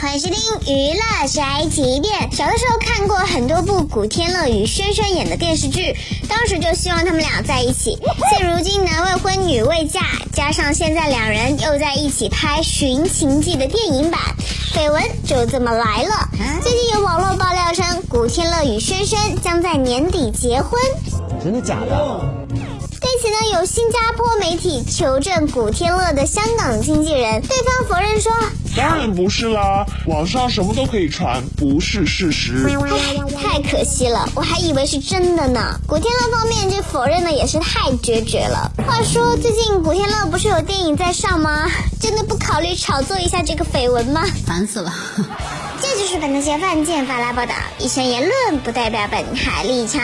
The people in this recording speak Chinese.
欢迎收听娱乐宅急便。小的时候看过很多部古天乐与轩轩演的电视剧，当时就希望他们俩在一起。现如今男未婚女未嫁，加上现在两人又在一起拍《寻秦记》的电影版，绯闻就这么来了。最近有网络爆料称，古天乐与轩轩将在年底结婚。真的假的？对此呢，有新加坡媒体求证古天乐的香港经纪人，对方否认说。当然不是啦，网上什么都可以传，不是事实。太可惜了，我还以为是真的呢。古天乐方面这否认的也是太决绝了。话说最近古天乐不是有电影在上吗？真的不考虑炒作一下这个绯闻吗？烦死了。这就是本台嫌犯见发来报道，以上言论不代表本台立场。